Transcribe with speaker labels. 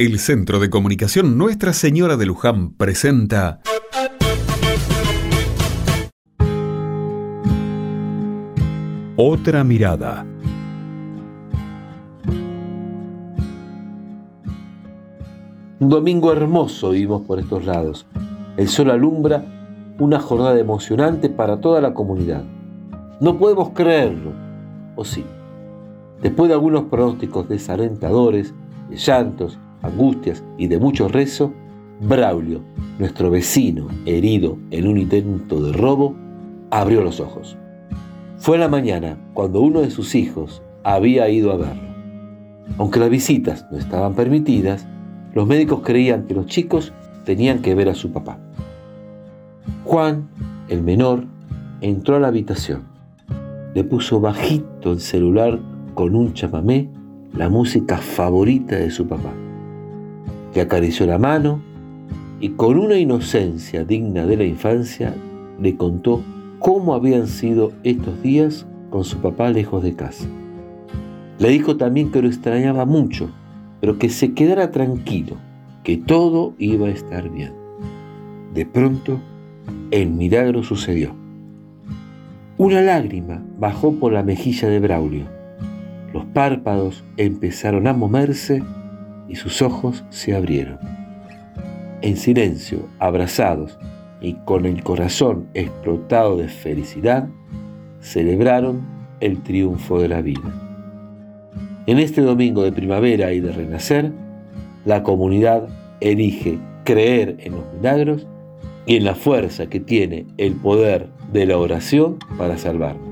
Speaker 1: El Centro de Comunicación Nuestra Señora de Luján presenta Otra mirada.
Speaker 2: Un domingo hermoso vivimos por estos lados. El sol alumbra una jornada emocionante para toda la comunidad. No podemos creerlo, ¿o sí? Después de algunos pronósticos desalentadores, de llantos, angustias y de mucho rezo, Braulio, nuestro vecino herido en un intento de robo, abrió los ojos. Fue la mañana cuando uno de sus hijos había ido a verlo. Aunque las visitas no estaban permitidas, los médicos creían que los chicos tenían que ver a su papá. Juan, el menor, entró a la habitación. Le puso bajito el celular con un chamamé, la música favorita de su papá le acarició la mano y con una inocencia digna de la infancia le contó cómo habían sido estos días con su papá lejos de casa. Le dijo también que lo extrañaba mucho, pero que se quedara tranquilo, que todo iba a estar bien. De pronto, el milagro sucedió. Una lágrima bajó por la mejilla de Braulio. Los párpados empezaron a moverse y sus ojos se abrieron. En silencio, abrazados y con el corazón explotado de felicidad, celebraron el triunfo de la vida. En este domingo de primavera y de renacer, la comunidad elige creer en los milagros y en la fuerza que tiene el poder de la oración para salvarnos.